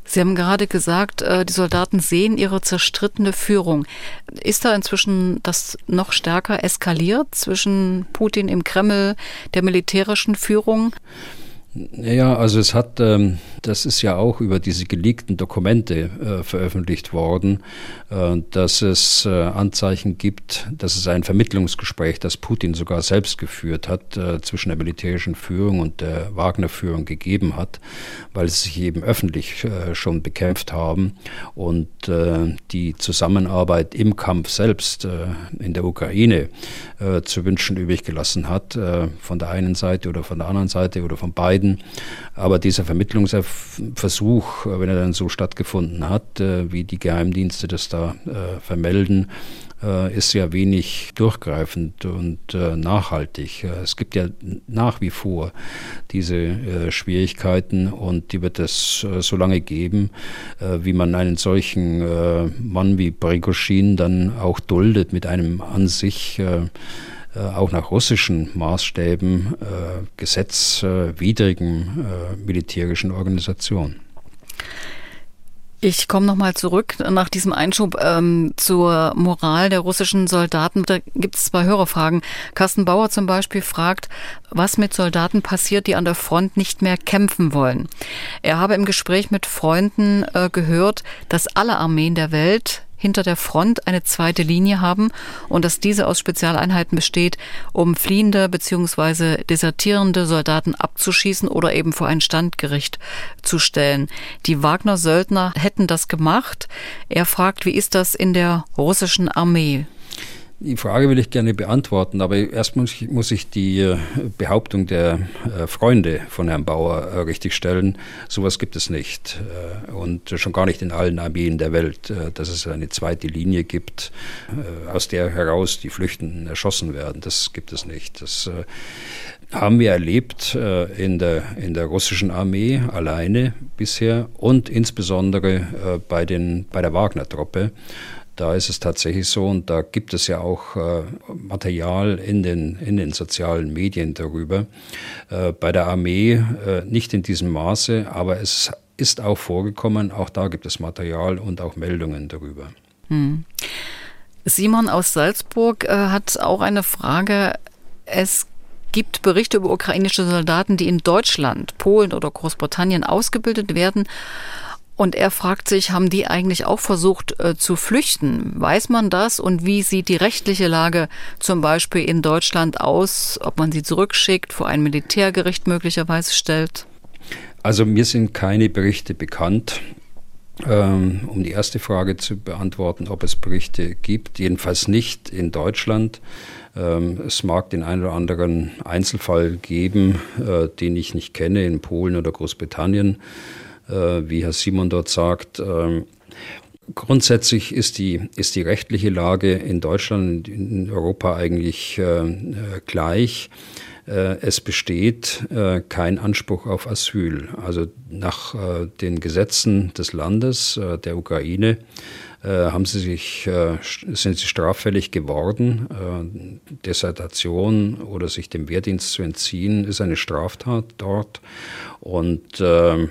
Speaker 3: Sie haben gerade gesagt, äh, die Soldaten sehen ihre zerstrittene Führung. Ist da inzwischen das noch stärker eskaliert zwischen Putin im Kreml, der militärischen Führung?
Speaker 4: Ja, also es hat, ähm, das ist ja auch über diese geleakten Dokumente äh, veröffentlicht worden, äh, dass es äh, Anzeichen gibt, dass es ein Vermittlungsgespräch, das Putin sogar selbst geführt hat, äh, zwischen der militärischen Führung und der Wagner-Führung gegeben hat, weil sie sich eben öffentlich äh, schon bekämpft haben und äh, die Zusammenarbeit im Kampf selbst in der Ukraine zu wünschen übrig gelassen hat, von der einen Seite oder von der anderen Seite oder von beiden unterscheiden. Aber dieser Vermittlungsversuch, wenn er dann so stattgefunden hat, wie die Geheimdienste das da vermelden, äh, ist ja wenig durchgreifend und äh, nachhaltig. Äh, es gibt ja nach wie vor diese äh, Schwierigkeiten und die wird es äh, so lange geben, äh, wie man einen solchen Mann wie Prigozhin dann auch duldet mit einem an sich auch nach russischen Maßstäben gesetzwidrigen militärischen Organisation.
Speaker 3: Ich komme nochmal zurück nach diesem Einschub ähm, zur Moral der russischen Soldaten. Da gibt es zwei Hörerfragen. Carsten Bauer zum Beispiel fragt, was mit Soldaten passiert, die an der Front nicht mehr kämpfen wollen. Er habe im Gespräch mit Freunden äh, gehört, dass alle Armeen der Welt hinter der Front eine zweite Linie haben und dass diese aus Spezialeinheiten besteht, um fliehende bzw. desertierende Soldaten abzuschießen oder eben vor ein Standgericht zu stellen. Die Wagner-Söldner hätten das gemacht. Er fragt, wie ist das in der russischen Armee?
Speaker 4: Die Frage will ich gerne beantworten, aber erst muss ich, muss ich die äh, Behauptung der äh, Freunde von Herrn Bauer äh, richtigstellen. Sowas gibt es nicht. Und schon gar nicht in allen Armeen der Welt, dass es eine zweite Linie gibt, aus der heraus die Flüchtenden erschossen werden. Das gibt es nicht. Das haben wir erlebt in der, in der russischen Armee alleine bisher und insbesondere bei, den, bei der Wagner-Truppe da ist es tatsächlich so und da gibt es ja auch äh, Material in den, in den sozialen Medien darüber. Äh, bei der Armee äh, nicht in diesem Maße, aber es ist auch vorgekommen, auch da gibt es Material und auch Meldungen darüber. Hm.
Speaker 3: Simon aus Salzburg äh, hat auch eine Frage. Es gibt Berichte über ukrainische Soldaten, die in Deutschland, Polen oder Großbritannien ausgebildet werden und er fragt sich, haben die eigentlich auch versucht äh, zu flüchten? Weiß man das? Und wie sieht die rechtliche Lage zum Beispiel in Deutschland aus? Ob man sie zurückschickt, vor ein Militärgericht möglicherweise stellt?
Speaker 4: Also mir sind keine Berichte bekannt. Ähm, um die erste Frage zu beantworten, ob es Berichte gibt, jedenfalls nicht in Deutschland. Ähm, es mag den einen oder anderen Einzelfall geben, äh, den ich nicht kenne, in Polen oder Großbritannien. Äh, wie Herr Simon dort sagt. Ähm, grundsätzlich ist die, ist die rechtliche Lage in Deutschland und in Europa eigentlich äh, äh, gleich. Es besteht kein Anspruch auf Asyl. Also nach den Gesetzen des Landes, der Ukraine, haben sie sich, sind sie straffällig geworden. Desertation oder sich dem Wehrdienst zu entziehen, ist eine Straftat dort. Und äh,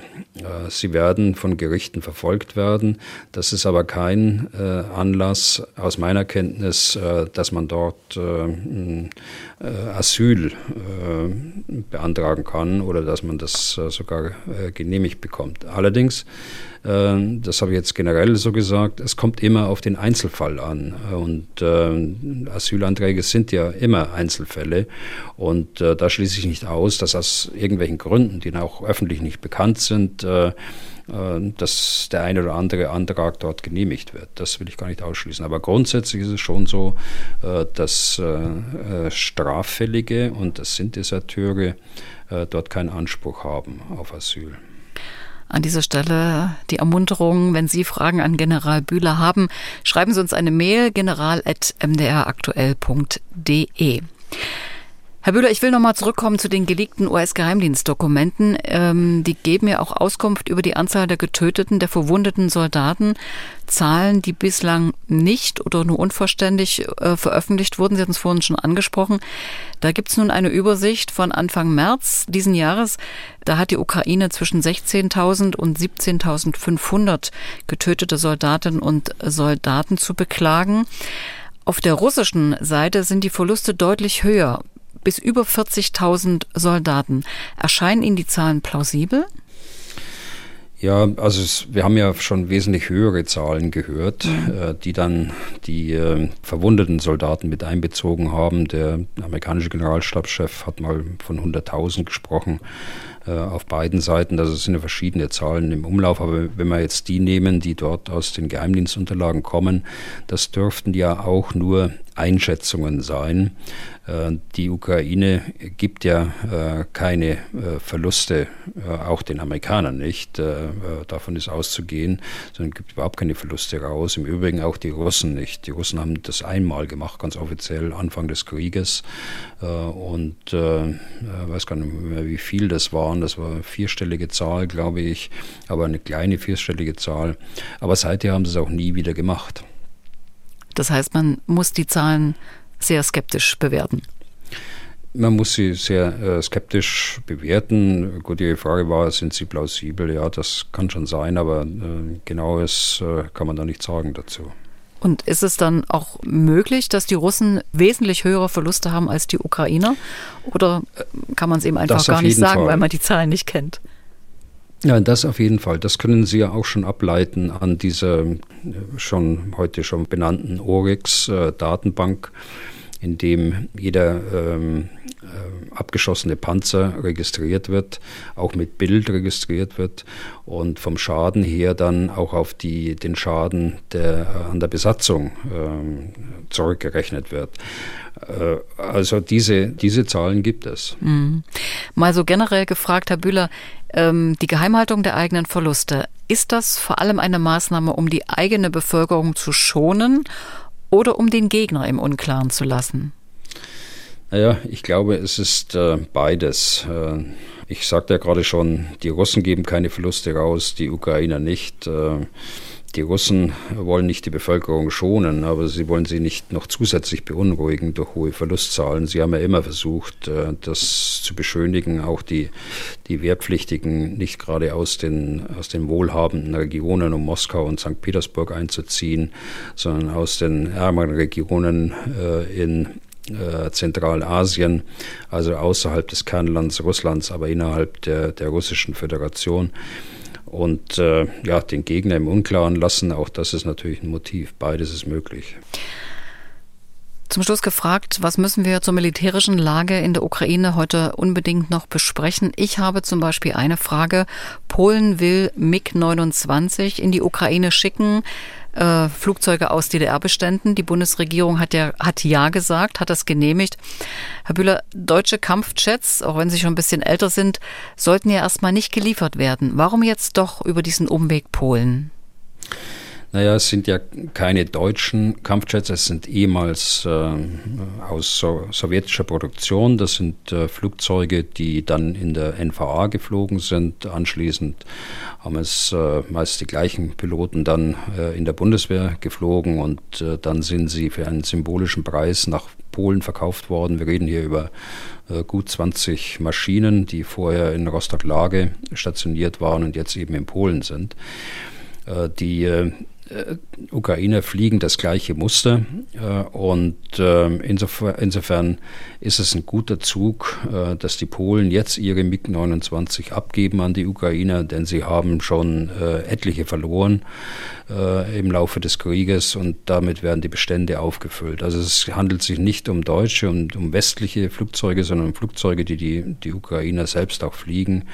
Speaker 4: sie werden von Gerichten verfolgt werden. Das ist aber kein äh, Anlass aus meiner Kenntnis, äh, dass man dort äh, äh, Asyl äh, beantragen kann oder dass man das sogar genehmigt bekommt. Allerdings das habe ich jetzt generell so gesagt, es kommt immer auf den Einzelfall an. Und Asylanträge sind ja immer Einzelfälle. Und da schließe ich nicht aus, dass aus irgendwelchen Gründen, die auch öffentlich nicht bekannt sind, äh, äh, dass der eine oder andere Antrag dort genehmigt wird. Das will ich gar nicht ausschließen. Aber grundsätzlich ist es schon so, äh, dass Straffällige, und das sind Deserteure, dort keinen Anspruch haben auf Asyl.
Speaker 3: An dieser Stelle die Ermunterung, wenn Sie Fragen an General Bühler haben, schreiben Sie uns eine Mail general.mdraktuell.de. Herr Bühler, ich will nochmal zurückkommen zu den geleakten US-Geheimdienstdokumenten. Ähm, die geben ja auch Auskunft über die Anzahl der getöteten, der verwundeten Soldaten. Zahlen, die bislang nicht oder nur unvollständig äh, veröffentlicht wurden. Sie hatten es vorhin schon angesprochen. Da gibt es nun eine Übersicht von Anfang März diesen Jahres. Da hat die Ukraine zwischen 16.000 und 17.500 getötete Soldatinnen und Soldaten zu beklagen. Auf der russischen Seite sind die Verluste deutlich höher bis über 40.000 Soldaten. Erscheinen Ihnen die Zahlen plausibel?
Speaker 4: Ja, also es, wir haben ja schon wesentlich höhere Zahlen gehört, mhm. äh, die dann die äh, verwundeten Soldaten mit einbezogen haben. Der amerikanische Generalstabschef hat mal von 100.000 gesprochen äh, auf beiden Seiten. Also es sind ja verschiedene Zahlen im Umlauf, aber wenn wir jetzt die nehmen, die dort aus den Geheimdienstunterlagen kommen, das dürften ja auch nur Einschätzungen sein. Äh, die Ukraine gibt ja äh, keine äh, Verluste, auch den Amerikanern nicht. Davon ist auszugehen, sondern gibt überhaupt keine Verluste raus. Im Übrigen auch die Russen nicht. Die Russen haben das einmal gemacht, ganz offiziell, Anfang des Krieges. Und ich weiß gar nicht mehr, wie viel das waren. Das war eine vierstellige Zahl, glaube ich, aber eine kleine vierstellige Zahl. Aber seither haben sie es auch nie wieder gemacht.
Speaker 3: Das heißt, man muss die Zahlen sehr skeptisch bewerten.
Speaker 4: Man muss sie sehr äh, skeptisch bewerten. Gut, die Frage war, sind sie plausibel? Ja, das kann schon sein, aber äh, genaues äh, kann man da nicht sagen dazu.
Speaker 3: Und ist es dann auch möglich, dass die Russen wesentlich höhere Verluste haben als die Ukrainer? Oder äh, kann man es eben einfach gar nicht sagen, Fall. weil man die Zahlen nicht kennt?
Speaker 4: Ja, das auf jeden Fall. Das können Sie ja auch schon ableiten an dieser äh, schon heute schon benannten Oryx-Datenbank, äh, in dem jeder ähm, äh, abgeschossene Panzer registriert wird, auch mit Bild registriert wird und vom Schaden her dann auch auf die, den Schaden der, an der Besatzung äh, zurückgerechnet wird. Äh, also diese, diese Zahlen gibt es.
Speaker 3: Mhm. Mal so generell gefragt, Herr Bühler, ähm, die Geheimhaltung der eigenen Verluste, ist das vor allem eine Maßnahme, um die eigene Bevölkerung zu schonen oder um den Gegner im Unklaren zu lassen?
Speaker 4: Naja, ich glaube, es ist äh, beides. Äh, ich sagte ja gerade schon, die Russen geben keine Verluste raus, die Ukrainer nicht. Äh, die Russen wollen nicht die Bevölkerung schonen, aber sie wollen sie nicht noch zusätzlich beunruhigen durch hohe Verlustzahlen. Sie haben ja immer versucht, äh, das zu beschönigen, auch die, die Wehrpflichtigen nicht gerade aus den, aus den wohlhabenden Regionen um Moskau und St. Petersburg einzuziehen, sondern aus den ärmeren Regionen äh, in äh, Zentralasien, also außerhalb des Kernlands Russlands, aber innerhalb der, der Russischen Föderation und äh, ja, den Gegner im Unklaren lassen. Auch das ist natürlich ein Motiv. Beides ist möglich.
Speaker 3: Zum Schluss gefragt, was müssen wir zur militärischen Lage in der Ukraine heute unbedingt noch besprechen? Ich habe zum Beispiel eine Frage. Polen will MiG-29 in die Ukraine schicken äh, Flugzeuge aus DDR-Beständen. Die Bundesregierung hat ja, hat ja gesagt, hat das genehmigt. Herr Bühler, deutsche Kampfjets, auch wenn sie schon ein bisschen älter sind, sollten ja erstmal nicht geliefert werden. Warum jetzt doch über diesen Umweg Polen?
Speaker 4: Naja, es sind ja keine deutschen Kampfjets, es sind ehemals äh, aus so sowjetischer Produktion. Das sind äh, Flugzeuge, die dann in der NVA geflogen sind. Anschließend haben es äh, meist die gleichen Piloten dann äh, in der Bundeswehr geflogen und äh, dann sind sie für einen symbolischen Preis nach Polen verkauft worden. Wir reden hier über äh, gut 20 Maschinen, die vorher in Rostock-Lage stationiert waren und jetzt eben in Polen sind. Die äh, Ukrainer fliegen das gleiche Muster. Äh, und ähm, insofern, insofern, ist es ein guter Zug, äh, dass die Polen jetzt ihre MiG-29 abgeben an die Ukrainer, denn sie haben schon etliche verloren im Laufe des Krieges und damit werden die Bestände aufgefüllt. Also es handelt sich nicht um deutsche und um westliche Flugzeuge, sondern um Flugzeuge, die die, die Ukrainer selbst auch fliegen.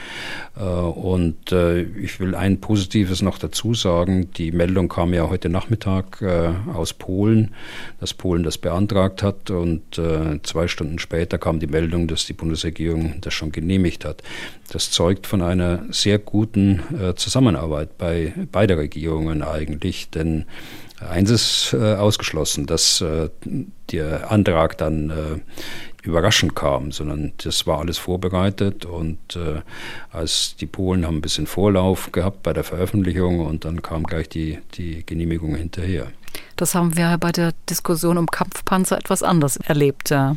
Speaker 4: Und ich will ein Positives noch dazu sagen. Die Meldung kam ja heute Nachmittag äh, aus Polen, dass Polen das beantragt hat und äh, zwei Stunden später kam die Meldung, dass die Bundesregierung das schon genehmigt hat. Das zeugt von einer sehr guten äh, Zusammenarbeit bei beider Regierungen eigentlich, denn Eins ist äh, ausgeschlossen, dass äh, der Antrag dann äh, überraschend kam, sondern das war alles vorbereitet und äh, als die Polen haben ein bisschen Vorlauf gehabt bei der Veröffentlichung und dann kam gleich die, die Genehmigung hinterher.
Speaker 3: Das haben wir bei der Diskussion um Kampfpanzer etwas anders erlebt. Ja.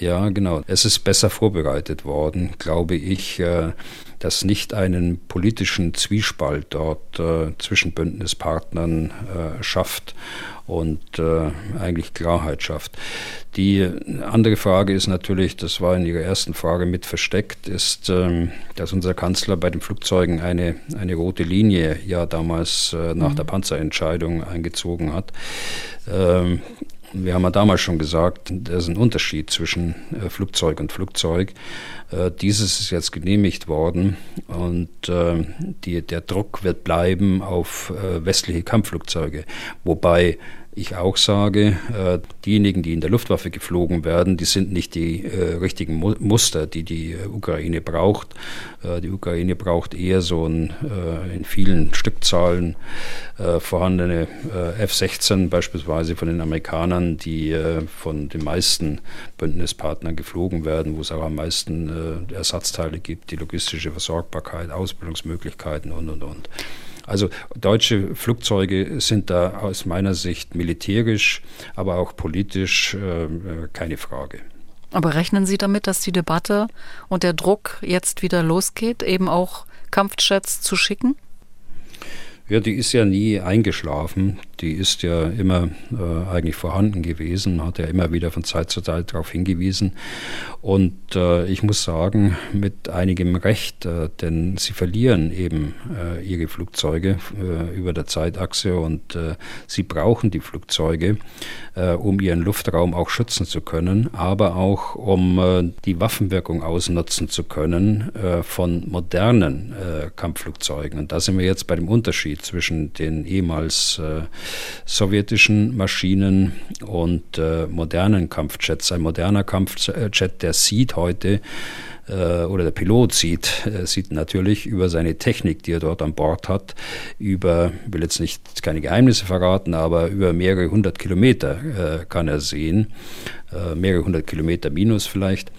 Speaker 4: Ja, genau. Es ist besser vorbereitet worden, glaube ich, äh, dass nicht einen politischen Zwiespalt dort äh, zwischen Bündnispartnern äh, schafft und eigentlich Klarheit schafft. Die andere Frage ist natürlich, das war in Ihrer ersten Frage mit versteckt, ist, ähm, dass unser Kanzler bei den Flugzeugen eine, eine rote Linie ja damals nach mhm. der Panzerentscheidung eingezogen hat. Ähm, wir haben ja damals schon gesagt, da ist ein Unterschied zwischen äh, Flugzeug und Flugzeug. Äh, dieses ist jetzt genehmigt worden und äh, die, der Druck wird bleiben auf westliche Kampfflugzeuge. Wobei ich auch sage, äh, diejenigen, die in der Luftwaffe geflogen werden, die sind nicht die äh, richtigen Mu Muster, die die äh, Ukraine braucht. Äh, die Ukraine braucht eher so ein in vielen Stückzahlen vorhandene F-16 beispielsweise von den Amerikanern, die von den meisten Bündnispartnern geflogen werden, wo es auch am meisten Ersatzteile gibt, die logistische Versorgbarkeit, Ausbildungsmöglichkeiten und, und, und. Also deutsche Flugzeuge sind da aus meiner Sicht militärisch, aber auch politisch äh, keine Frage.
Speaker 3: Aber rechnen Sie damit, dass die Debatte und der Druck jetzt wieder losgeht, eben auch Kampfjets zu schicken?
Speaker 4: Ja, die ist ja nie eingeschlafen. Die ist ja immer äh, eigentlich vorhanden gewesen, hat ja immer wieder von Zeit zu Zeit darauf hingewiesen. Und äh, ich muss sagen, mit einigem Recht, äh, denn sie verlieren eben äh, ihre Flugzeuge äh, über der Zeitachse und äh, sie brauchen die Flugzeuge, um ihren Luftraum auch schützen zu können, aber auch um die Waffenwirkung ausnutzen zu können von modernen Kampfflugzeugen. Und da sind wir jetzt bei dem Unterschied Unterschied zwischen den ehemals äh, sowjetischen Maschinen und äh, modernen Kampfjets. Ein moderner Kampfjet, der sieht heute, äh, oder der Pilot sieht, äh, sieht natürlich über seine Technik, die er dort an Bord hat, über, ich will jetzt nicht keine Geheimnisse verraten, aber über mehrere hundert Kilometer äh, kann er sehen, mehrere hundert Kilometer minus vielleicht.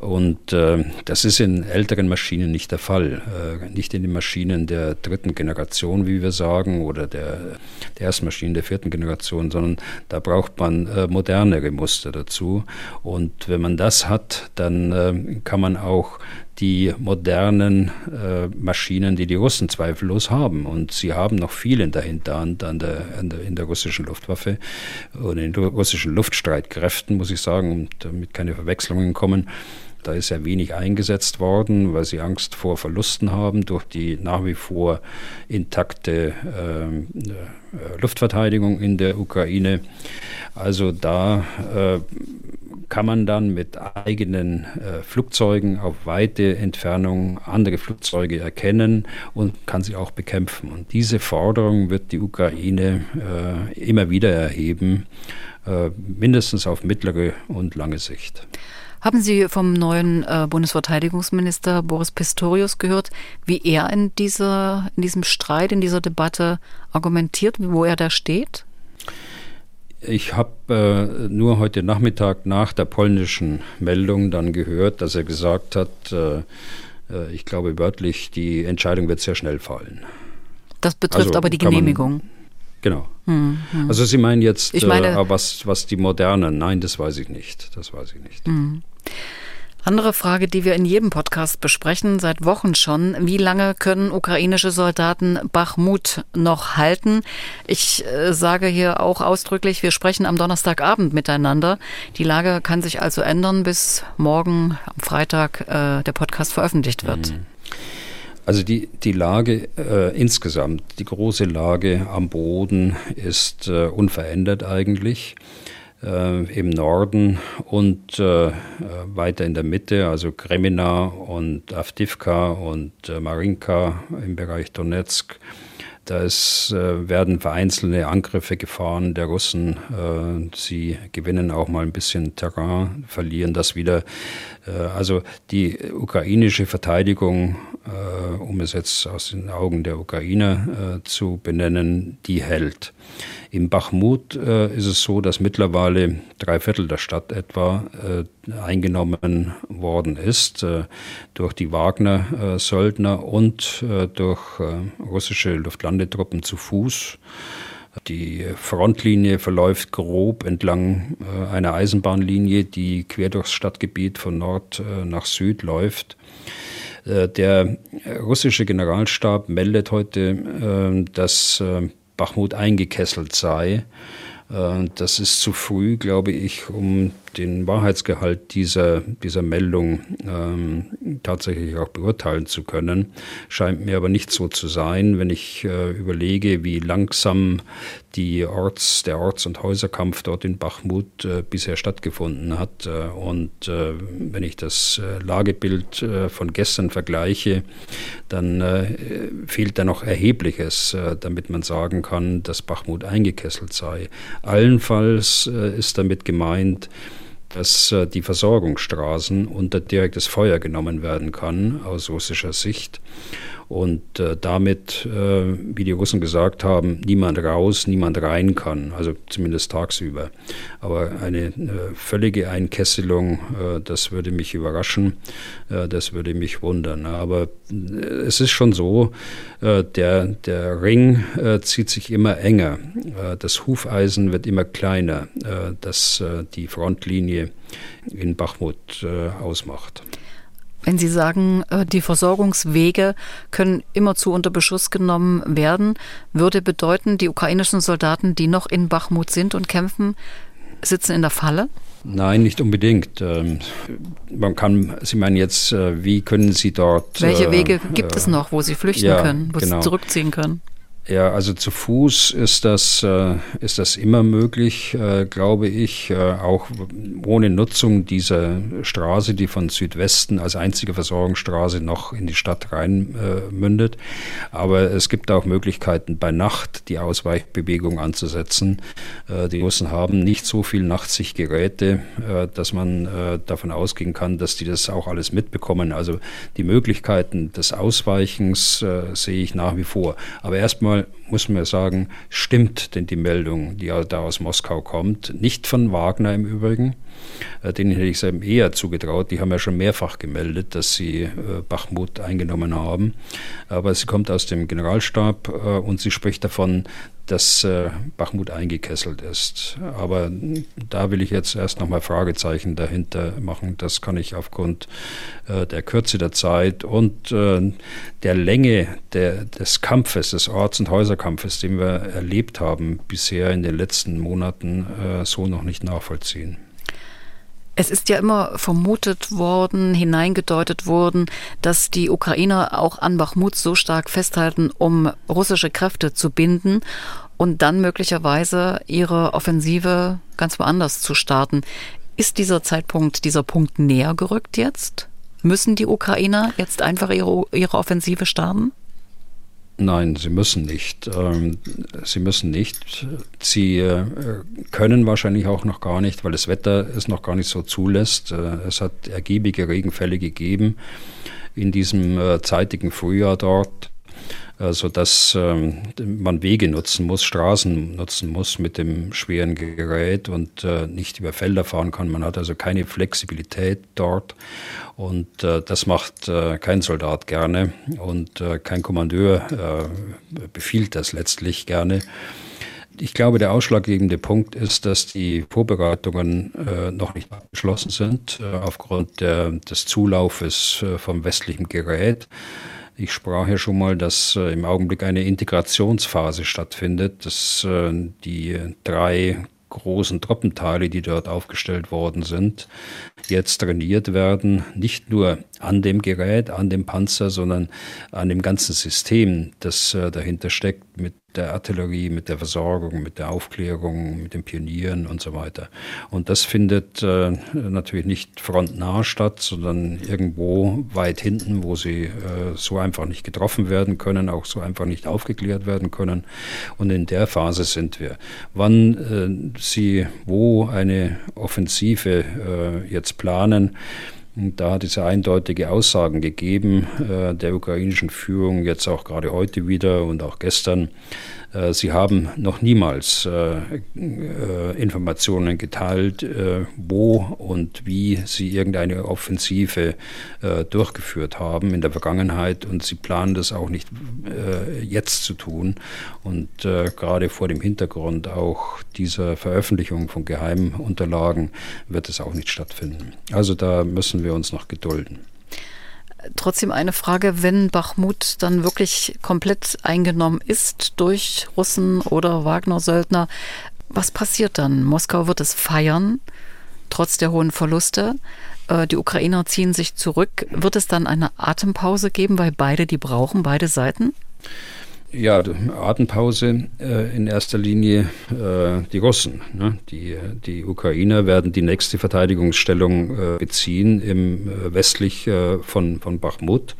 Speaker 4: Und äh, das ist in älteren Maschinen nicht der Fall. Äh, nicht in den Maschinen der dritten Generation, wie wir sagen, oder der, der ersten Maschinen der vierten Generation, sondern da braucht man äh, modernere Muster dazu. Und wenn man das hat, dann kann man auch die modernen äh, Maschinen, die die Russen zweifellos haben. Und sie haben noch viel in der Hinterhand an der, an der, in der russischen Luftwaffe und in den russischen Luftstreitkräften, muss ich sagen, damit keine Verwechslungen kommen. Da ist ja wenig eingesetzt worden, weil sie Angst vor Verlusten haben durch die nach wie vor intakte ähm, äh, Luftverteidigung in der Ukraine. Also da äh, kann man dann mit eigenen äh, Flugzeugen auf weite Entfernung andere Flugzeuge erkennen und kann sie auch bekämpfen. Und diese Forderung wird die Ukraine äh, immer wieder erheben, äh, mindestens auf mittlere und lange Sicht.
Speaker 3: Haben Sie vom neuen äh, Bundesverteidigungsminister Boris Pistorius gehört, wie er in, dieser, in diesem Streit, in dieser Debatte argumentiert, wo er da steht?
Speaker 4: Ich habe äh, nur heute Nachmittag nach der polnischen Meldung dann gehört, dass er gesagt hat, äh, äh ich glaube wörtlich, die Entscheidung wird sehr schnell fallen.
Speaker 3: Das betrifft also aber die Genehmigung. Man,
Speaker 4: genau. Hm, hm. Also Sie meinen jetzt, ich meine, äh, was, was die modernen? Nein, das weiß ich nicht. Das weiß ich nicht. Hm.
Speaker 3: Andere Frage, die wir in jedem Podcast besprechen, seit Wochen schon. Wie lange können ukrainische Soldaten Bachmut noch halten? Ich äh, sage hier auch ausdrücklich, wir sprechen am Donnerstagabend miteinander. Die Lage kann sich also ändern, bis morgen am Freitag äh, der Podcast veröffentlicht wird. Mhm.
Speaker 4: Also die, die Lage äh, insgesamt, die große Lage am Boden ist äh, unverändert eigentlich äh, im Norden und äh, weiter in der Mitte, also Kremina und Avdivka und äh, Marinka im Bereich Donetsk. Da ist, äh, werden vereinzelte Angriffe gefahren der Russen. Äh, sie gewinnen auch mal ein bisschen Terrain, verlieren das wieder. Äh, also die ukrainische Verteidigung, um es jetzt aus den Augen der Ukrainer zu benennen, die hält. In Bachmut äh, ist es so, dass mittlerweile drei Viertel der Stadt etwa äh, eingenommen worden ist äh, durch die Wagner-Söldner und äh, durch äh, russische Luftlandetruppen zu Fuß. Die Frontlinie verläuft grob entlang äh, einer Eisenbahnlinie, die quer durchs Stadtgebiet von Nord nach Süd läuft. Der russische Generalstab meldet heute, dass Bachmut eingekesselt sei. Äh, das ist zu früh, glaube ich, um den Wahrheitsgehalt dieser, dieser Meldung ähm, tatsächlich auch beurteilen zu können. Scheint mir aber nicht so zu sein, wenn ich äh, überlege, wie langsam die Orts, der Orts- und Häuserkampf dort in Bachmut äh, bisher stattgefunden hat. Äh, und äh, wenn ich das äh, Lagebild äh, von gestern vergleiche, dann fehlt da noch Erhebliches, damit man sagen kann, dass Bachmut eingekesselt sei. Allenfalls ist damit gemeint, dass die Versorgungsstraßen unter direktes Feuer genommen werden kann aus russischer Sicht und äh, damit, äh, wie die Russen gesagt haben, niemand raus, niemand rein kann, also zumindest tagsüber. Aber eine äh, völlige Einkesselung, äh, das würde mich überraschen, äh, das würde mich wundern. Aber äh, es ist schon so, der, der Ring zieht sich immer enger, das Hufeisen wird immer kleiner, das die Frontlinie in Bachmut ausmacht.
Speaker 3: Wenn Sie sagen, äh, die Versorgungswege können immerzu unter Beschuss genommen werden, würde bedeuten, die ukrainischen Soldaten, die noch in Bachmut sind und kämpfen, sitzen in der Falle?
Speaker 4: Nein, nicht unbedingt. Ähm, man kann, Sie meinen jetzt, äh, wie können Sie dort.
Speaker 3: Welche äh, Wege gibt es noch, wo Sie flüchten
Speaker 4: ja,
Speaker 3: können, wo
Speaker 4: genau.
Speaker 3: Sie zurückziehen können?
Speaker 4: Ja, also zu Fuß ist das, äh, ist das immer möglich, äh, glaube ich, äh, auch ohne Nutzung dieser Straße, die von Südwesten als einzige Versorgungsstraße noch in die Stadt rein äh, mündet. Aber es gibt auch Möglichkeiten, bei Nacht die Ausweichbewegung anzusetzen. Äh, die Russen haben nicht so viel Nachtsichtgeräte, äh, dass man davon ausgehen kann, dass die das auch alles mitbekommen. Also die Möglichkeiten des Ausweichens sehe ich nach wie vor. Aber erstmal Muss man sagen, stimmt denn die Meldung, die da aus Moskau kommt, nicht von Wagner im Übrigen. Äh, denen hätte ich es eben eher zugetraut. Die haben ja schon mehrfach gemeldet, dass sie äh, Bachmut eingenommen haben. Aber sie kommt aus dem Generalstab äh, und sie spricht davon, dass äh, Bachmut eingekesselt ist. Aber da will ich jetzt erst nochmal Fragezeichen dahinter machen. Das kann ich aufgrund äh, der Kürze der Zeit und äh, der Länge der, des Kampfes, des Orts- und Häuserkampfes, den wir erlebt haben bisher in den letzten Monaten, äh, so noch nicht nachvollziehen.
Speaker 3: Es ist ja immer vermutet worden, hineingedeutet worden, dass die Ukrainer auch an Bachmut so stark festhalten, um russische Kräfte zu binden und dann möglicherweise ihre Offensive ganz woanders zu starten. Ist dieser Zeitpunkt, dieser Punkt näher gerückt jetzt? Müssen die Ukrainer jetzt einfach ihre, ihre Offensive starten?
Speaker 4: Nein, sie müssen nicht. Ähm, sie müssen nicht. Sie äh, können wahrscheinlich auch noch gar nicht, weil das Wetter es noch gar nicht so zulässt. Äh, es hat ergiebige Regenfälle gegeben in diesem äh, zeitigen Frühjahr dort sodass ähm, man Wege nutzen muss, Straßen nutzen muss mit dem schweren Gerät und äh, nicht über Felder fahren kann. Man hat also keine Flexibilität dort und äh, das macht äh, kein Soldat gerne und äh, kein Kommandeur äh, befiehlt das letztlich gerne. Ich glaube, der ausschlaggebende Punkt ist, dass die Vorbereitungen äh, noch nicht abgeschlossen sind, äh, aufgrund der, des Zulaufes äh, vom westlichen Gerät. Ich sprach ja schon mal, dass äh, im Augenblick eine Integrationsphase stattfindet, dass äh, die drei großen Truppenteile, die dort aufgestellt worden sind, jetzt trainiert werden, nicht nur an dem Gerät, an dem Panzer, sondern an dem ganzen System, das äh, dahinter steckt, mit der Artillerie, mit der Versorgung, mit der Aufklärung, mit den Pionieren und so weiter. Und das findet äh, natürlich nicht frontnah statt, sondern irgendwo weit hinten, wo sie äh, so einfach nicht getroffen werden können, auch so einfach nicht aufgeklärt werden können. Und in der Phase sind wir. Wann sie wo eine Offensive äh, jetzt planen, da hat es eindeutige Aussagen gegeben äh, der ukrainischen Führung, jetzt auch gerade heute wieder und auch gestern, sie haben noch niemals äh, äh, Informationen geteilt, wo und wie sie irgendeine Offensive durchgeführt haben in der Vergangenheit und sie planen das auch nicht jetzt zu tun. Und gerade vor dem Hintergrund auch dieser Veröffentlichung von Geheimunterlagen wird es auch nicht stattfinden. Also da müssen wir uns noch gedulden.
Speaker 3: Trotzdem eine Frage, wenn Bachmut dann wirklich komplett eingenommen ist durch Russen oder Wagner-Söldner, was passiert dann? Moskau wird es feiern, trotz der hohen Verluste. Äh, die Ukrainer ziehen sich zurück. Wird es dann eine Atempause geben, weil beide die brauchen, beide Seiten?
Speaker 4: Ja, Atempause äh, in erster Linie äh, die Russen. Ne? Die, die Ukrainer werden die nächste Verteidigungsstellung äh, beziehen im äh, westlich äh, von, von Bachmut.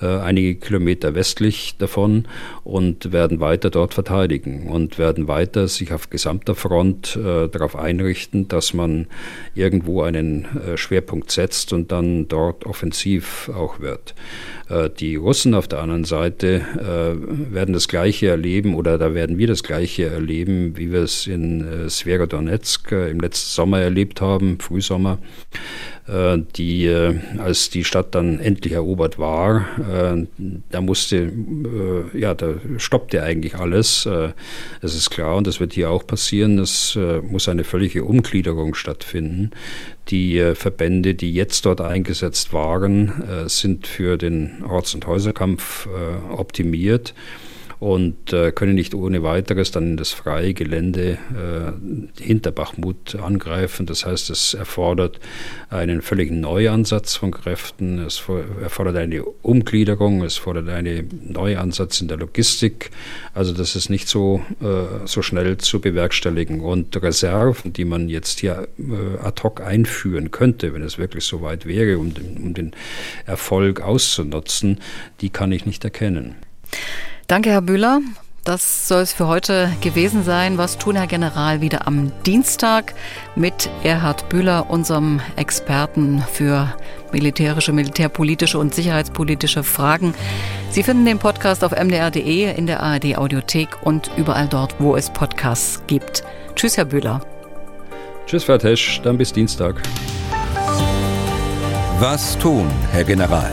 Speaker 4: Äh, einige Kilometer westlich davon und werden weiter dort verteidigen und werden weiter sich auf gesamter Front darauf einrichten, dass man irgendwo einen Schwerpunkt setzt und dann dort offensiv auch wird. Äh, die Russen auf der anderen Seite äh, werden das Gleiche erleben oder da werden wir das Gleiche erleben, wie wir es in äh, Sverodonetsk im letzten Sommer erlebt haben, Frühsommer. Die, als die Stadt dann endlich erobert war, da musste, ja, da stoppte eigentlich alles. Es ist klar, und das wird hier auch passieren, es muss eine völlige Umgliederung stattfinden. Die Verbände, die jetzt dort eingesetzt waren, sind für den Orts- und Häuserkampf optimiert und äh, können nicht ohne weiteres dann in das freie Gelände äh, hinter Bachmut angreifen. Das heißt, es erfordert einen völligen Neuansatz von Kräften, es erfordert eine Umgliederung, es fordert einen Neuansatz in der Logistik. Also das ist nicht so, äh, so schnell zu bewerkstelligen. Und Reserven, die man jetzt hier äh, ad hoc einführen könnte, wenn es wirklich so weit wäre, um den, um den Erfolg auszunutzen, die kann ich nicht erkennen.
Speaker 3: Danke, Herr Bühler. Das soll es für heute gewesen sein. Was tun, Herr General, wieder am Dienstag mit Erhard Bühler, unserem Experten für militärische, militärpolitische und sicherheitspolitische Fragen. Sie finden den Podcast auf mdr.de, in der ARD Audiothek und überall dort, wo es Podcasts gibt. Tschüss, Herr Bühler.
Speaker 4: Tschüss, Frau Tesch. Dann bis Dienstag.
Speaker 2: Was tun, Herr General?